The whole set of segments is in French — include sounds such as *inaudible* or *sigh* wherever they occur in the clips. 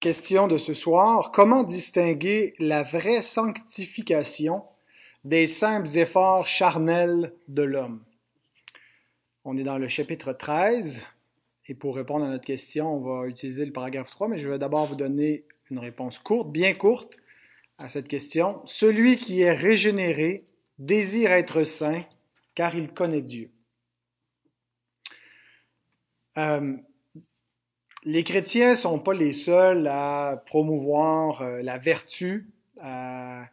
question de ce soir, comment distinguer la vraie sanctification des simples efforts charnels de l'homme? On est dans le chapitre 13 et pour répondre à notre question, on va utiliser le paragraphe 3, mais je vais d'abord vous donner une réponse courte, bien courte à cette question. Celui qui est régénéré désire être saint car il connaît Dieu. Euh, les chrétiens sont pas les seuls à promouvoir euh, la vertu, à,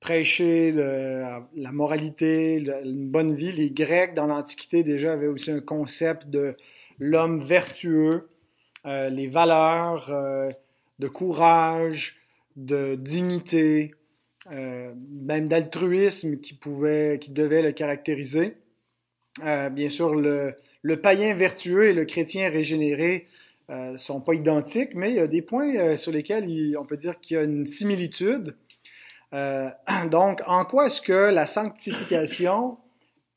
prêcher la moralité, une bonne vie. Les Grecs, dans l'Antiquité, déjà avaient aussi un concept de l'homme vertueux, euh, les valeurs de courage, de dignité, même d'altruisme qui pouvait, qui devait le caractériser. bien sûr, le, le païen vertueux et le chrétien régénéré euh, sont pas identiques, mais il y a des points euh, sur lesquels on peut dire qu'il y a une similitude. Euh, *clears throat* donc, en quoi est-ce que la sanctification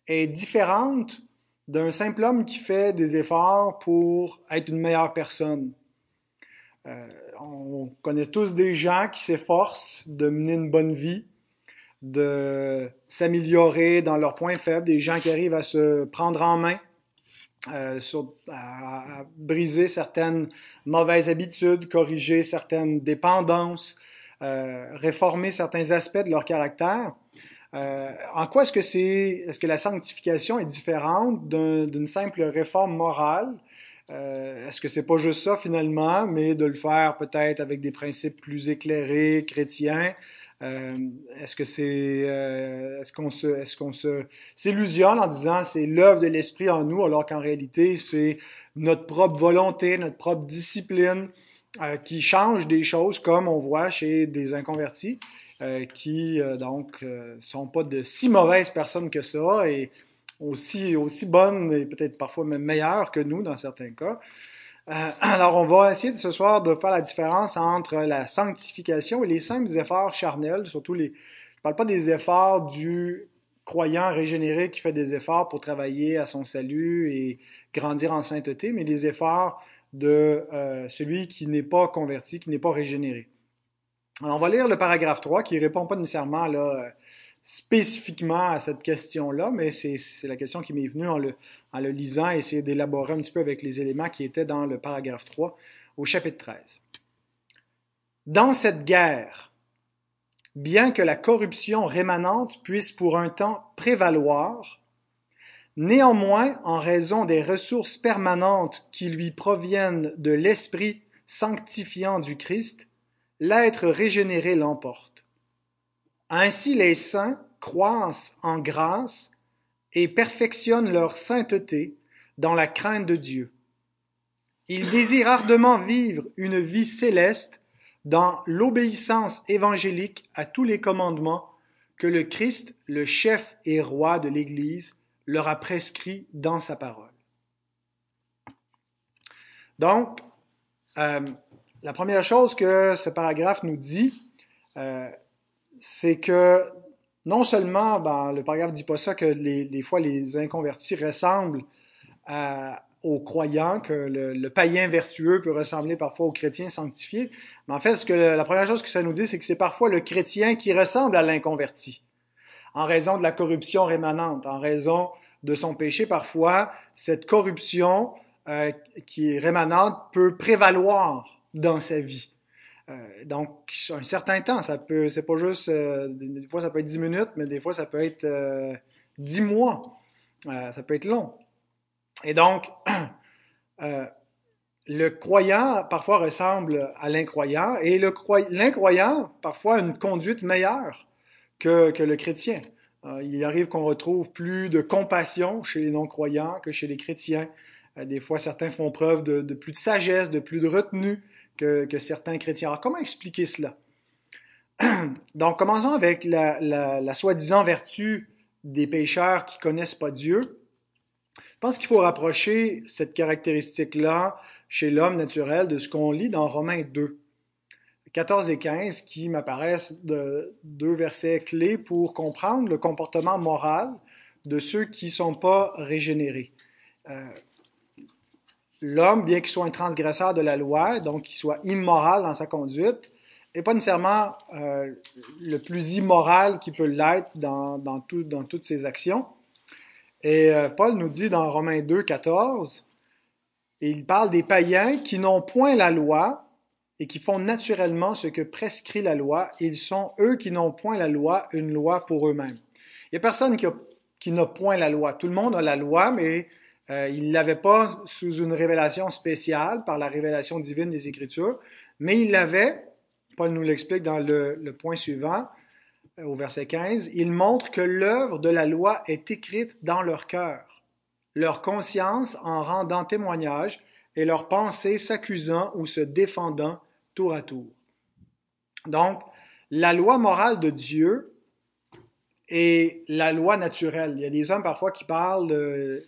est différente d'un simple homme qui fait des efforts pour être une meilleure personne? on connaît tous des gens qui s'efforcent de mener une bonne vie, de s'améliorer dans leurs points faibles, des gens qui arrivent à se prendre en main, euh, sur, à, briser certaines mauvaises habitudes, corriger certaines dépendances, euh, réformer certains aspects de leur caractère. Euh, en quoi est-ce que c'est, est-ce que la sanctification est différente d'une simple réforme morale? Euh, est-ce que c'est pas juste ça finalement, mais de le faire peut-être avec des principes plus éclairés, chrétiens, est-ce que c'est, euh, est-ce qu'on se, est-ce qu'on se s'illusionne en disant c'est l'œuvre de l'esprit en nous, alors qu'en réalité c'est notre propre volonté, notre propre discipline euh, qui change des choses, comme on voit chez des inconvertis, qui donc sont pas de si mauvaises personnes que ça et aussi aussi bonnes et peut-être parfois même meilleures que nous dans certains cas. Euh, *clears throat* alors, on va essayer ce soir de faire la différence entre la sanctification et les simples efforts charnels, surtout les. Je parle pas des efforts du croyant régénéré qui fait des efforts pour travailler à son salut et grandir en sainteté, mais les efforts de euh, celui qui n'est pas converti, qui n'est pas régénéré. Alors, on va lire le paragraphe 3 qui répond pas nécessairement là, spécifiquement à cette question-là, mais c'est la question qui m'est venue en le, en le lisant essayer d'élaborer un petit peu avec les éléments qui étaient dans le paragraphe 3 au chapitre 13. Dans cette guerre, bien que la corruption rémanente puisse pour un temps prévaloir, néanmoins, en raison des ressources permanentes qui lui proviennent de l'esprit sanctifiant du Christ, l'être régénéré l'emporte. Ainsi les saints croissent en grâce et perfectionnent leur sainteté dans la crainte de Dieu. Ils désirent ardemment vivre une vie céleste dans l'obéissance évangélique à tous les commandements que le Christ, le chef et roi de l'Église, leur a prescrits dans sa parole. Donc, euh, la première chose que ce paragraphe nous dit, euh, c'est que non seulement, ben, le paragraphe dit pas ça que les, fois les inconvertis ressemblent aux croyants, que le, païen vertueux peut ressembler parfois au chrétien sanctifié, mais en fait, que la première chose que ça nous dit, c'est que c'est parfois le chrétien qui ressemble à l'inconverti, en raison de la corruption rémanente, en raison de son péché. Parfois, cette corruption euh, qui est rémanente peut prévaloir dans sa vie. Euh, donc, un certain temps, ça peut, c'est pas juste, euh, des fois ça peut être 10 minutes, mais des fois ça peut être euh, 10 mois. Euh, ça peut être long. Et donc, *clears throat* le croyant parfois ressemble à l'incroyant et l'incroyant parfois a une conduite meilleure que, que le chrétien. il arrive qu'on retrouve plus de compassion chez les non-croyants que chez les chrétiens. des fois, certains font preuve de, de, plus de sagesse, de plus de retenue que, certains chrétiens. Alors, comment expliquer cela? *clears throat* Donc, commençons avec la, soi-disant vertu des pécheurs qui connaissent pas Dieu. Je pense qu'il faut rapprocher cette caractéristique-là chez l'homme naturel de ce qu'on lit dans Romains 2, 14 et 15, qui m'apparaissent de, deux versets clés pour comprendre le comportement moral de ceux qui ne sont pas régénérés. Euh, l'homme, bien qu'il soit un transgresseur de la loi, donc qu'il soit immoral dans sa conduite, n'est pas nécessairement euh, le plus immoral qui peut l'être dans, dans, dans, toutes ses actions. Et euh, Paul nous dit dans Romains 2, 14, il parle des païens qui n'ont point la loi et qui font naturellement ce que prescrit la loi. Ils sont, eux qui n'ont point la loi, une loi pour eux-mêmes. Il n'y a personne qui, qui n'a point la loi. Tout le monde a la loi, mais euh, il ne l'avait pas sous une révélation spéciale par la révélation divine des Écritures, mais il l'avait, Paul nous l'explique dans le, point suivant, euh, au verset 15, il montre que l'œuvre de la loi est écrite dans leur cœur, leur conscience en rendant témoignage et leur pensée s'accusant ou se défendant tour à tour. Donc, la loi morale de Dieu et la loi naturelle. Il y a des hommes parfois qui parlent, euh,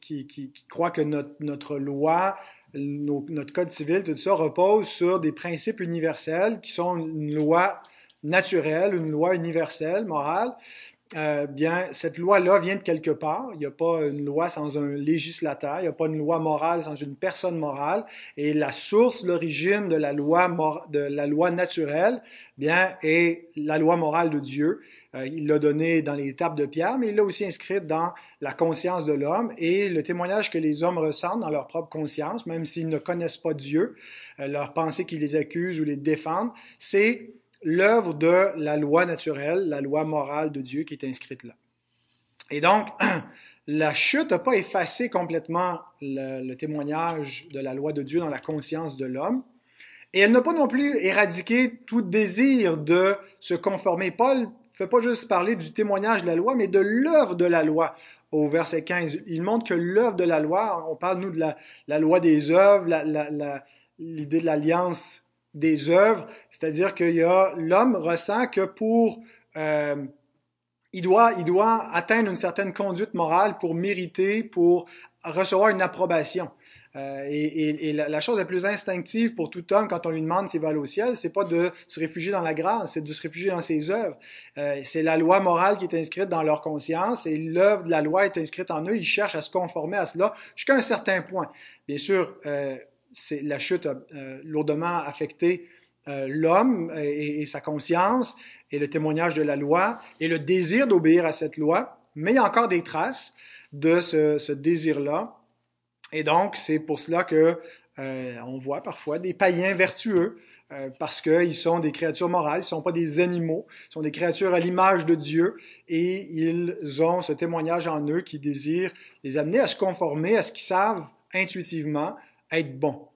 qui, croient que notre, notre loi, notre code civil, tout ça repose sur des principes universels qui sont une loi naturelle, une loi universelle, morale. Euh, bien, cette loi-là vient de quelque part. Il n'y a pas une loi sans un législateur, il n'y a pas une loi morale sans une personne morale. Et la source, l'origine de la loi de la loi naturelle, bien, est la loi morale de Dieu. Euh, il l'a donné dans les tables de pierre, mais il l'a aussi inscrite dans la conscience de l'homme et le témoignage que les hommes ressentent dans leur propre conscience, même s'ils ne connaissent pas Dieu, euh, leur pensée qui les accuse ou les défendent, c'est l'œuvre de la loi naturelle, la loi morale de Dieu qui est inscrite là. Et donc, *clears throat* la chute n'a pas effacé complètement le, témoignage de la loi de Dieu dans la conscience de l'homme. Et elle n'a pas non plus éradiqué tout désir de se conformer. Paul ne fait pas juste parler du témoignage de la loi, mais de l'œuvre de la loi au verset 15. Il montre que l'œuvre de la loi, on parle nous de la, loi des œuvres, l'idée de l'alliance des œuvres, c'est-à-dire que l'homme ressent que pour euh, il doit, il doit atteindre une certaine conduite morale pour mériter, pour recevoir une approbation. Euh, et, la, chose la plus instinctive pour tout homme quand on lui demande s'il va au ciel, c'est pas de se réfugier dans la grâce, c'est de se réfugier dans ses œuvres. Euh, c'est la loi morale qui est inscrite dans leur conscience et l'œuvre de la loi est inscrite en eux. Ils cherchent à se conformer à cela jusqu'à un certain point. Bien sûr, euh, la chute a lourdement affecté l'homme et, sa conscience et le témoignage de la loi et le désir d'obéir à cette loi, mais il y a encore des traces de ce, désir-là. Et donc, c'est pour cela que euh, on voit parfois des païens vertueux parce qu'ils sont des créatures morales, ils ne sont pas des animaux, ils sont des créatures à l'image de Dieu et ils ont ce témoignage en eux qui désire les amener à se conformer à ce qu'ils savent intuitivement être bon.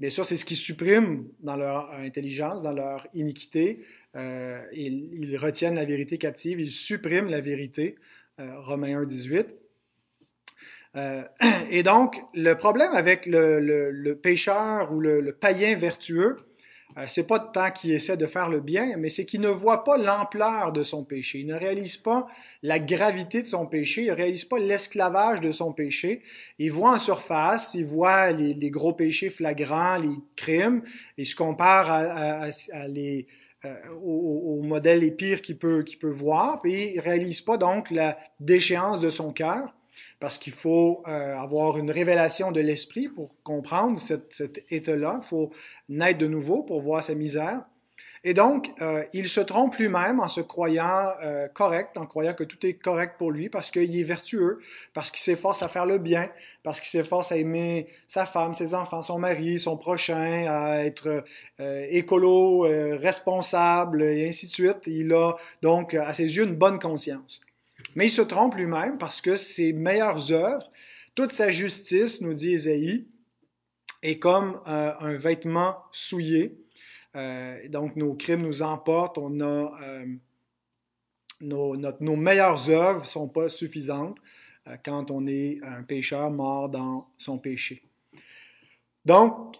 Bien sûr, c'est ce qui supprime dans leur intelligence, dans leur iniquité. Euh, ils, retiennent la vérité captive, ils suppriment la vérité. Euh, Romains 1, 18. Euh, *clears throat* et donc, le problème avec le, pécheur ou le, païen vertueux, euh, c'est pas tant qu'il essaie de faire le bien, mais c'est qu'il ne voit pas l'ampleur de son péché. Il ne réalise pas la gravité de son péché. Il ne réalise pas l'esclavage de son péché. Il voit en surface, il voit les, gros péchés flagrants, les crimes. Il se compare à, les, euh, au, modèle les pires qu'il peut, qu'il peut voir. Puis il réalise pas donc la déchéance de son cœur parce qu'il faut euh, avoir une révélation de l'esprit pour comprendre cet état-là. Il faut naître de nouveau pour voir sa misère. Et donc, euh, il se trompe lui-même en se croyant euh, correct, en croyant que tout est correct pour lui, parce qu'il est vertueux, parce qu'il s'efforce à faire le bien, parce qu'il s'efforce à aimer sa femme, ses enfants, son mari, son prochain, à être écolo, responsable, et ainsi de suite. Il a donc, à ses yeux, une bonne conscience. Mais il se trompe lui-même parce que ses meilleures œuvres, toute sa justice, nous dit Ésaïe, est comme euh, un vêtement souillé. Euh, donc nos crimes nous emportent, on a, euh, nos, nos, meilleures œuvres ne sont pas suffisantes quand on est un pécheur mort dans son péché. Donc,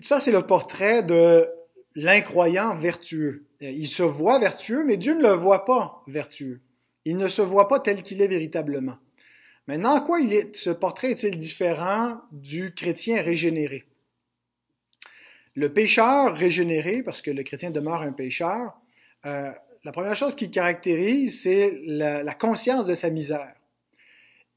ça c'est le portrait de l'incroyant vertueux. Il se voit vertueux, mais Dieu ne le voit pas vertueux. Il ne se voit pas tel qu'il est véritablement. Maintenant, en quoi il est, ce portrait est-il différent du chrétien régénéré? Le pécheur régénéré, parce que le chrétien demeure un pécheur, euh, la première chose qui caractérise, c'est la, conscience de sa misère.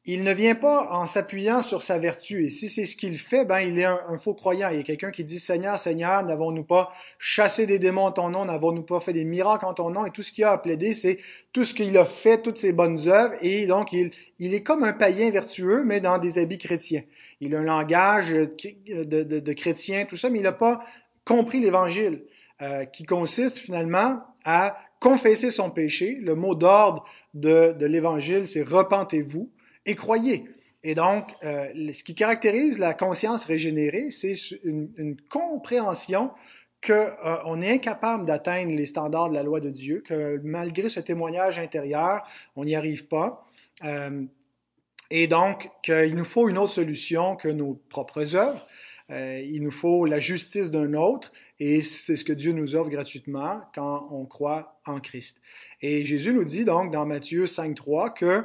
Il ne vient pas en s'appuyant sur sa vertu. Et si c'est ce qu'il fait, ben il est un, faux croyant. Il y a quelqu'un qui dit Seigneur, Seigneur, n'avons-nous pas chassé des démons en ton nom, n'avons-nous pas fait des miracles en ton nom? Et tout ce qu'il a à plaider, c'est tout ce qu'il a fait, toutes ses bonnes œuvres. Et donc il, il est comme un païen vertueux, mais dans des habits chrétiens. Il a un langage de, de, de chrétien, tout ça, mais il n'a pas compris l'Évangile, euh, qui consiste finalement à confesser son péché. Le mot d'ordre de, de l'Évangile, c'est repentez-vous et croyez. Et donc, euh, ce qui caractérise la conscience régénérée, c'est une, compréhension qu'on euh, est incapable d'atteindre les standards de la loi de Dieu, que malgré ce témoignage intérieur, on n'y arrive pas. Euh, et donc, qu'il nous faut une autre solution que nos propres œuvres. il nous faut la justice d'un autre, et c'est ce que Dieu nous offre gratuitement quand on croit en Christ. Et Jésus nous dit donc dans Matthieu 5.3 que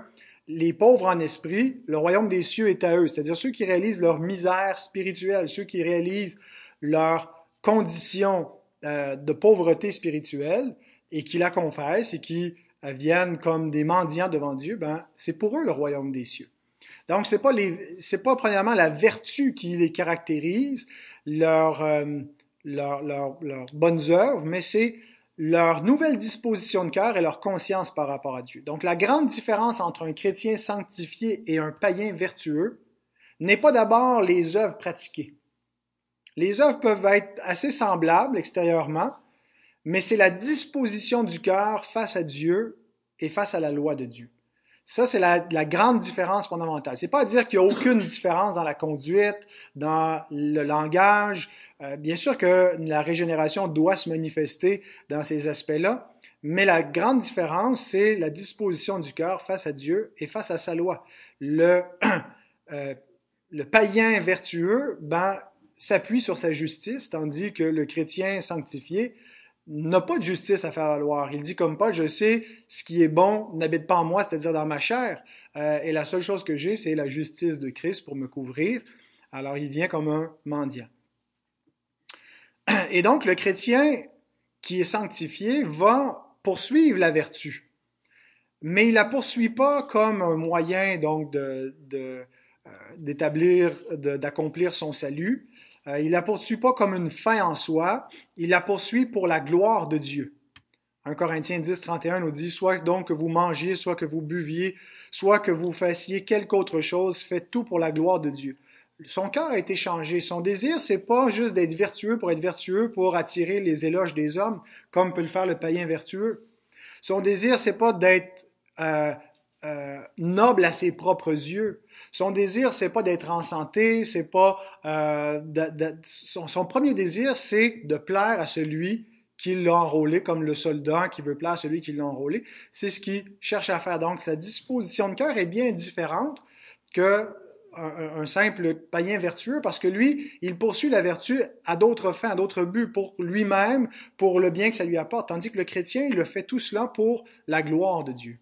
les pauvres en esprit, le royaume des cieux est à eux, c'est-à-dire ceux qui réalisent leur misère spirituelle, ceux qui réalisent leur condition euh, de pauvreté spirituelle et qui la confessent et qui euh, viennent comme des mendiants devant Dieu, ben, c'est pour eux le royaume des cieux. Donc, c'est pas les, c'est pas premièrement la vertu qui les caractérise, leur, euh, leur, leur, leurs bonnes œuvres, mais c'est leur nouvelle disposition de cœur et leur conscience par rapport à Dieu. Donc la grande différence entre un chrétien sanctifié et un païen vertueux n'est pas d'abord les œuvres pratiquées. Les œuvres peuvent être assez semblables extérieurement, mais c'est la disposition du cœur face à Dieu et face à la loi de Dieu. Ça, c'est la, grande différence fondamentale. C'est pas à dire qu'il n'y a aucune différence dans la conduite, dans le langage. Euh, bien sûr que la régénération doit se manifester dans ces aspects-là, mais la grande différence, c'est la disposition du cœur face à Dieu et face à sa loi. Le, *clears throat* euh, le païen vertueux ben, s'appuie sur sa justice, tandis que le chrétien sanctifié n'a pas de justice à faire valoir. Il dit comme Paul, je sais ce qui est bon n'habite pas en moi, c'est-à-dire dans ma chair, euh, et la seule chose que j'ai, c'est la justice de Christ pour me couvrir. Alors il vient comme un mendiant. Et donc le chrétien qui est sanctifié va poursuivre la vertu, mais il la poursuit pas comme un moyen donc euh, d'établir, d'accomplir son salut, euh, il la poursuit pas comme une fin en soi, il la poursuit pour la gloire de Dieu. 1 Corinthiens 10, 31 nous dit, soit donc que vous mangiez, soit que vous buviez, soit que vous fassiez quelque autre chose, faites tout pour la gloire de Dieu. Son cœur a été changé. Son désir, c'est pas juste d'être vertueux pour être vertueux, pour attirer les éloges des hommes, comme peut le faire le païen vertueux. Son désir, c'est pas d'être euh, euh, noble à ses propres yeux. Son désir, c'est pas d'être en santé, c'est pas euh, son, premier désir, c'est de plaire à celui qui l'a enrôlé, comme le soldat qui veut plaire à celui qui l'a enrôlé. C'est ce qu'il cherche à faire. Donc, sa disposition de cœur est bien différente que un, simple païen vertueux parce que lui, il poursuit la vertu à d'autres fins, à d'autres buts, pour lui-même, pour le bien que ça lui apporte, tandis que le chrétien, il le fait tout cela pour la gloire de Dieu.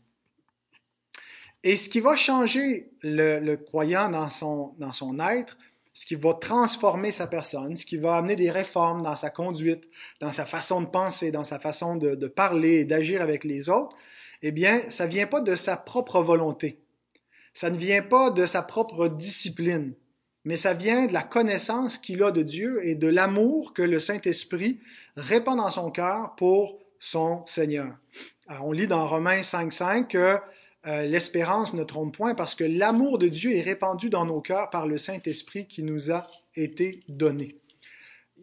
Et ce qui va changer le, croyant dans son, dans son être, ce qui va transformer sa personne, ce qui va amener des réformes dans sa conduite, dans sa façon de penser, dans sa façon de, parler et d'agir avec les autres, eh bien, ça ne vient pas de sa propre volonté. Ça ne vient pas de sa propre discipline, mais ça vient de la connaissance qu'il a de Dieu et de l'amour que le Saint-Esprit répand dans son cœur pour son Seigneur. Alors, on lit dans Romains 5.5 que euh, l'espérance ne trompe point parce que l'amour de Dieu est répandu dans nos cœurs par le Saint-Esprit qui nous a été donné.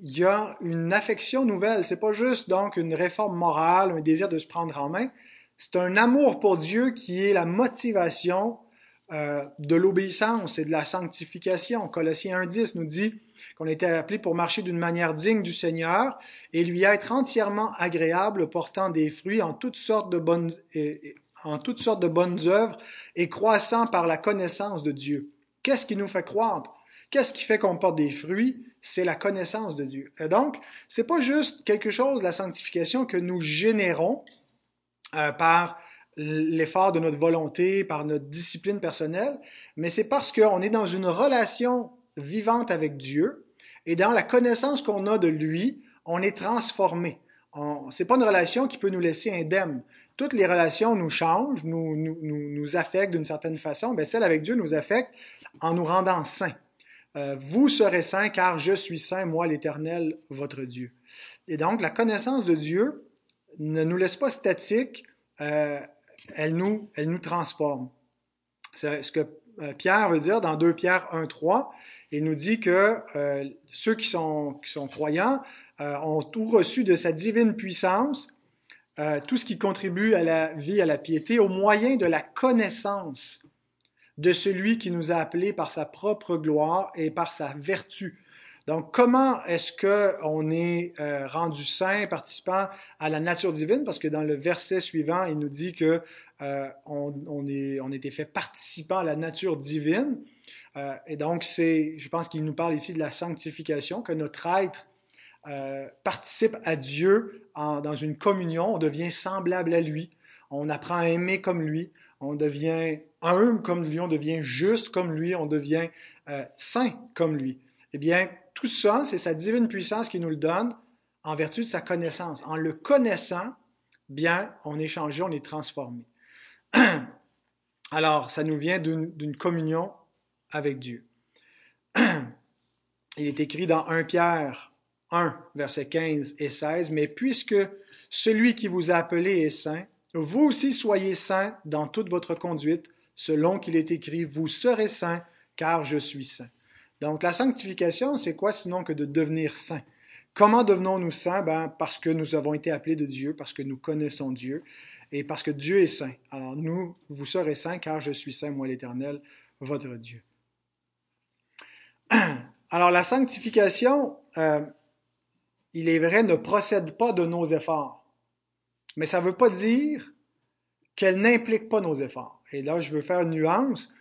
Il y a une affection nouvelle. C'est pas juste donc une réforme morale, un désir de se prendre en main. C'est un amour pour Dieu qui est la motivation euh, de l'obéissance et de la sanctification. Colossiens 1.10 nous dit qu'on était appelé pour marcher d'une manière digne du Seigneur et lui être entièrement agréable, portant des fruits en toutes sortes de bonnes, en toutes sortes de bonnes œuvres et croissant par la connaissance de Dieu. Qu'est-ce qui nous fait croître? Qu'est-ce qui fait qu'on porte des fruits? C'est la connaissance de Dieu. Et donc, c'est pas juste quelque chose, la sanctification, que nous générons euh, par l'effort de notre volonté, par notre discipline personnelle, mais c'est parce qu'on est dans une relation vivante avec Dieu et dans la connaissance qu'on a de lui, on est transformé. C'est pas une relation qui peut nous laisser indemne. Toutes les relations nous changent, nous, nous, affectent d'une certaine façon, mais celle avec Dieu nous affecte en nous rendant saints. Euh, vous serez saints car je suis saint, moi l'Éternel, votre Dieu. Et donc, la connaissance de Dieu ne nous laisse pas statiques, euh, elle, nous, transforme. C'est ce que euh, Pierre veut dire dans 2 Pierre 1, 3. Il nous dit que ceux qui sont, croyants ont tout reçu de sa divine puissance, euh, tout ce qui contribue à la vie, à la piété, au moyen de la connaissance de celui qui nous a appelés par sa propre gloire et par sa vertu. Donc, comment est-ce qu'on est euh, rendu saint, participant à la nature divine? Parce que dans le verset suivant, il nous dit que euh, on, on, est, on était fait participant à la nature divine. Et donc, c'est, je pense qu'il nous parle ici de la sanctification, que notre être euh, participe à Dieu dans une communion, on devient semblable à lui, on apprend à aimer comme lui, on devient humble comme lui, on devient juste comme lui, on devient euh, saint comme lui. Eh bien, tout ça, c'est sa divine puissance qui nous le donne en vertu de sa connaissance. En le connaissant, bien, on est changé, on est transformé. *clears throat* Alors, ça nous vient d'une communion avec Dieu. *clears throat* Il est écrit dans 1 Pierre 1, versets 15 et 16, Mais puisque celui qui vous a appelé est saint, vous aussi soyez saints dans toute votre conduite, selon qu'il est écrit, vous serez saints, car je suis saint. Donc la sanctification, c'est quoi sinon que de devenir saint? Comment devenons-nous saints? Ben, parce que nous avons été appelés de Dieu, parce que nous connaissons Dieu et parce que Dieu est saint. Alors nous, vous serez saints car je suis saint, moi l'Éternel, votre Dieu. *clears throat* Alors la sanctification, euh, il est vrai, ne procède pas de nos efforts. Mais ça ne veut pas dire qu'elle n'implique pas nos efforts. Et là, je veux faire une nuance.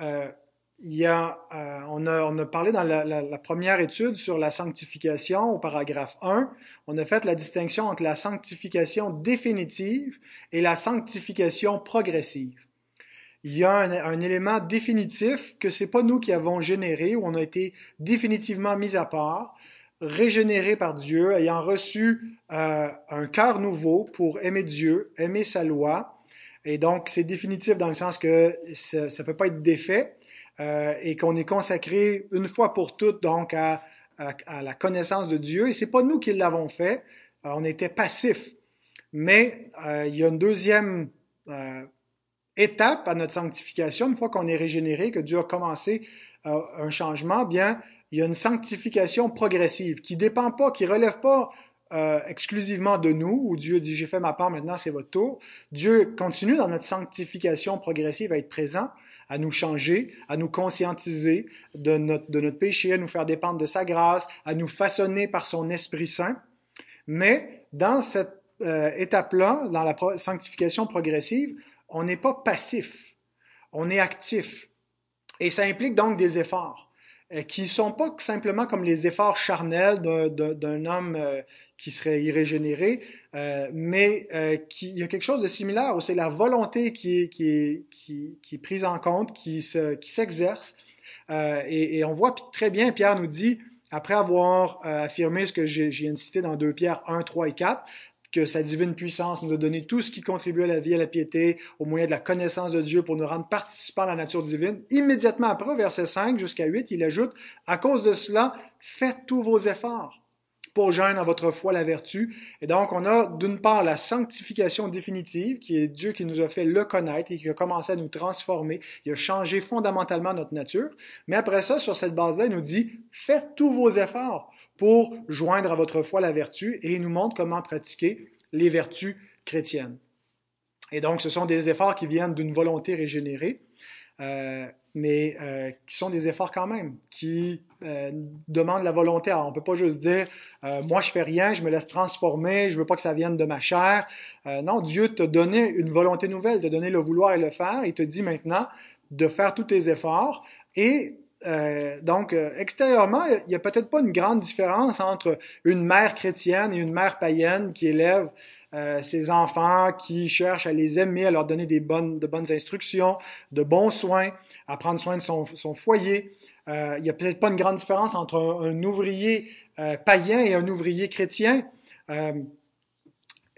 Euh, euh, on, a, parlé dans la, première étude sur la sanctification au paragraphe 1, on a fait la distinction entre la sanctification définitive et la sanctification progressive. Il y a un, un élément définitif que c'est pas nous qui avons généré, où on a été définitivement mis à part, régénéré par Dieu, ayant reçu euh, un cœur nouveau pour aimer Dieu, aimer sa loi. Et donc, c'est définitif dans le sens que ça ne peut pas être défait euh, et qu'on est consacré une fois pour toutes donc à, à, la connaissance de Dieu. Et c'est pas nous qui l'avons fait, euh, on était passifs. Mais euh, il y a une deuxième euh, étape à notre sanctification, une fois qu'on est régénéré, que Dieu a commencé un changement, bien il y a une sanctification progressive qui dépend pas, qui relève pas euh, exclusivement de nous, où Dieu dit j'ai fait ma part, maintenant c'est votre tour. Dieu continue dans notre sanctification progressive à être présent, à nous changer, à nous conscientiser de notre, de notre péché, à nous faire dépendre de sa grâce, à nous façonner par son Esprit Saint. Mais dans cette euh, étape-là, dans la sanctification progressive, on n'est pas passif, on est actif. Et ça implique donc des efforts. Euh, qui sont pas simplement comme les efforts charnels d'un homme euh, qui serait irrégénéré, euh, mais qui, il y a quelque chose de similaire où c'est la volonté qui est, qui, est, qui, est prise en compte, qui s'exerce. Et, et, on voit très bien, Pierre nous dit, après avoir affirmé ce que j'ai cité dans 2 Pierre 1, 3 et 4, que sa divine puissance nous a donné tout ce qui contribue à la vie et à la piété au moyen de la connaissance de Dieu pour nous rendre participants à la nature divine. Immédiatement après, verset 5 jusqu'à 8, il ajoute, à cause de cela, faites tous vos efforts pour joindre à votre foi la vertu. Et donc, on a d'une part la sanctification définitive, qui est Dieu qui nous a fait le connaître et qui a commencé à nous transformer. Il a changé fondamentalement notre nature. Mais après ça, sur cette base-là, il nous dit, faites tous vos efforts pour joindre à votre foi la vertu et il nous montre comment pratiquer les vertus chrétiennes. Et donc, ce sont des efforts qui viennent d'une volonté régénérée, euh, mais euh, qui sont des efforts quand même, qui euh, demandent la volonté. Alors, on peut pas juste dire, euh, moi je fais rien, je me laisse transformer, je veux pas que ça vienne de ma chair. Euh, non, Dieu t'a donné une volonté nouvelle, t'a donné le vouloir et le faire, et te dit maintenant de faire tous tes efforts et euh, donc, euh, extérieurement, il n'y a peut-être pas une grande différence entre une mère chrétienne et une mère païenne qui élève euh, ses enfants, qui cherche à les aimer, à leur donner des bonnes, de bonnes instructions, de bons soins, à prendre soin de son, son foyer. Euh, il n'y a peut-être pas une grande différence entre un, un ouvrier païen et un ouvrier chrétien.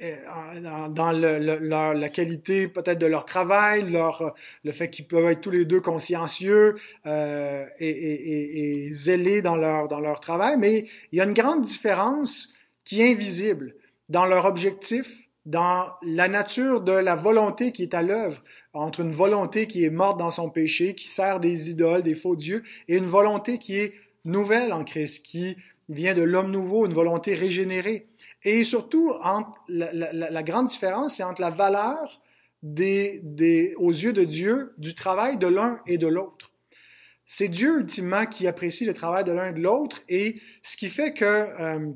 Euh, dans, la qualité peut-être de leur travail, leur, le fait qu'ils peuvent être tous les deux consciencieux euh, et, zélés dans leur, dans leur travail, mais il y a une grande différence qui est invisible dans leur objectif, dans la nature de la volonté qui est à l'œuvre, entre une volonté qui est morte dans son péché, qui sert des idoles, des faux dieux, et une volonté qui est nouvelle en Christ, qui vient de l'homme nouveau, une volonté régénérée. Et surtout, la, grande différence, c'est entre la valeur des, des, aux yeux de Dieu du travail de l'un et de l'autre. C'est Dieu ultimement qui apprécie le travail de l'un et de l'autre et ce qui fait que euh,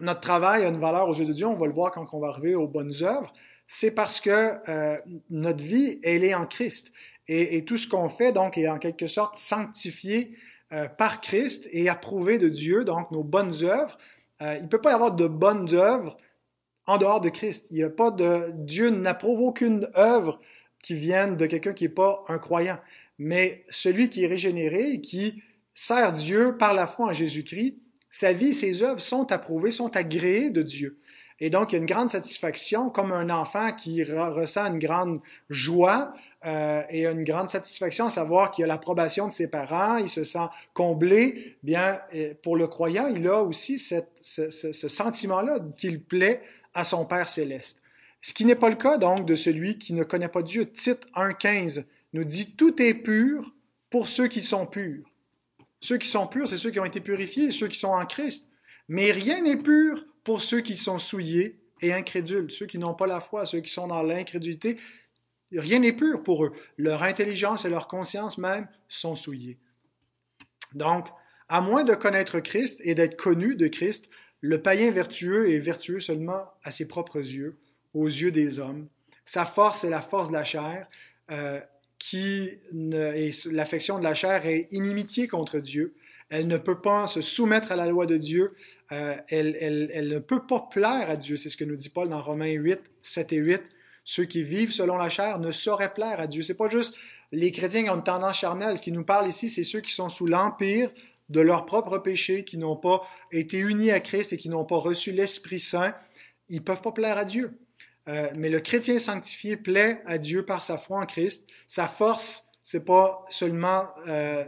notre travail a une valeur aux yeux de Dieu, on va le voir quand on va arriver aux bonnes œuvres, c'est parce que euh, notre vie, elle est en Christ. Et, et tout ce qu'on fait, donc, est en quelque sorte sanctifié euh, par Christ et approuvé de Dieu, donc nos bonnes œuvres. Euh, il ne peut pas y avoir de bonnes œuvres en dehors de Christ. Il y a pas de Dieu n'approuve aucune œuvre qui vienne de quelqu'un qui n'est pas un croyant. Mais celui qui est régénéré et qui sert Dieu par la foi en Jésus-Christ, sa vie et ses œuvres sont approuvées, sont agréées de Dieu. Et donc, il y a une grande satisfaction, comme un enfant qui ressent une grande joie euh, et une grande satisfaction à savoir qu'il a l'approbation de ses parents, il se sent comblé. Bien, pour le croyant, il a aussi ce sentiment-là qu'il plaît à son Père céleste. Ce qui n'est pas le cas donc de celui qui ne connaît pas Dieu. Tite 1.15 nous dit Tout est pur pour ceux qui sont purs. Ceux qui sont purs, c'est ceux qui ont été purifiés, ceux qui sont en Christ. Mais rien n'est pur pour ceux qui sont souillés et incrédules, ceux qui n'ont pas la foi, ceux qui sont dans l'incrédulité. Rien n'est pur pour eux. Leur intelligence et leur conscience même sont souillées. Donc, à moins de connaître Christ et d'être connu de Christ, le païen vertueux est vertueux seulement à ses propres yeux, aux yeux des hommes. Sa force est la force de la chair, euh, qui l'affection de la chair est inimitié contre Dieu. Elle ne peut pas se soumettre à la loi de Dieu. Euh, elle, ne peut pas plaire à Dieu. C'est ce que nous dit Paul dans Romains 8, 7 et 8. Ceux qui vivent selon la chair ne sauraient plaire à Dieu. C'est pas juste les chrétiens qui ont une tendance charnelle. Ce qui nous parle ici, c'est ceux qui sont sous l'empire de leur propre péché, qui n'ont pas été unis à Christ et qui n'ont pas reçu l'Esprit Saint. Ils peuvent pas plaire à Dieu. Euh, mais le chrétien sanctifié plaît à Dieu par sa foi en Christ. Sa force, c'est pas seulement euh,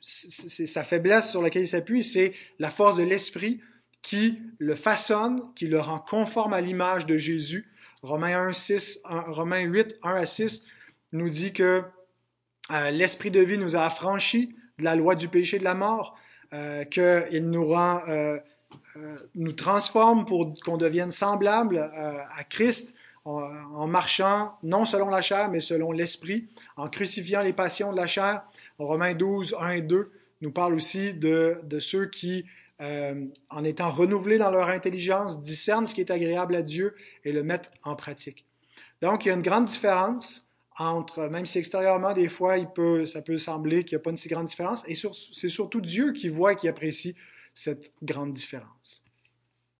sa faiblesse sur laquelle il s'appuie, c'est la force de l'Esprit qui le façonne, qui le rend conforme à l'image de Jésus. Romains 1, 6, Romains 8, 1 à 6 nous dit que euh, l'Esprit de vie nous a affranchis de la loi du péché et de la mort, euh, qu'il nous rend, euh, euh, nous transforme pour qu'on devienne semblable à Christ en, marchant non selon la chair, mais selon l'Esprit, en crucifiant les passions de la chair. Romains 12, 1 et 2 nous parle aussi de ceux qui, euh, en étant renouvelés dans leur intelligence, discernent ce qui est agréable à Dieu et le mettent en pratique. Donc, il y a une grande différence entre, même si extérieurement, des fois, il peut, ça peut sembler qu'il n'y a pas une si grande différence, et c'est surtout Dieu qui voit et qui apprécie cette grande différence.